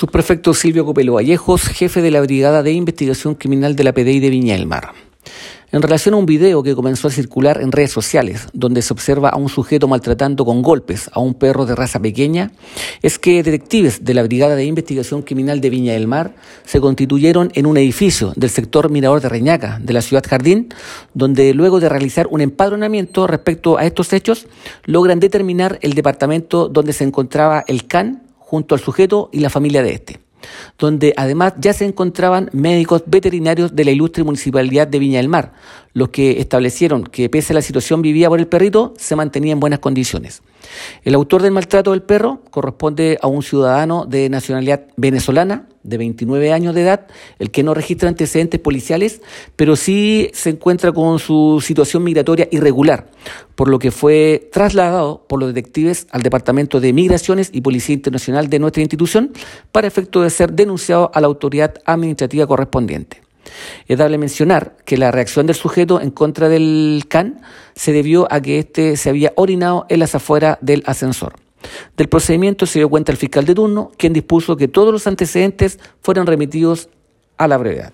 Subprefecto Silvio Copelo Vallejos, jefe de la Brigada de Investigación Criminal de la PDI de Viña del Mar. En relación a un video que comenzó a circular en redes sociales, donde se observa a un sujeto maltratando con golpes a un perro de raza pequeña, es que detectives de la Brigada de Investigación Criminal de Viña del Mar se constituyeron en un edificio del sector Mirador de Reñaca, de la ciudad Jardín, donde luego de realizar un empadronamiento respecto a estos hechos, logran determinar el departamento donde se encontraba el CAN junto al sujeto y la familia de este, donde además ya se encontraban médicos veterinarios de la ilustre municipalidad de Viña del Mar, los que establecieron que pese a la situación vivida por el perrito, se mantenía en buenas condiciones. El autor del maltrato del perro corresponde a un ciudadano de nacionalidad venezolana, de 29 años de edad, el que no registra antecedentes policiales, pero sí se encuentra con su situación migratoria irregular, por lo que fue trasladado por los detectives al Departamento de Migraciones y Policía Internacional de nuestra institución para efecto de ser denunciado a la autoridad administrativa correspondiente. Es dable mencionar que la reacción del sujeto en contra del CAN se debió a que éste se había orinado en las afueras del ascensor. Del procedimiento se dio cuenta el fiscal de turno, quien dispuso que todos los antecedentes fueran remitidos a la brevedad.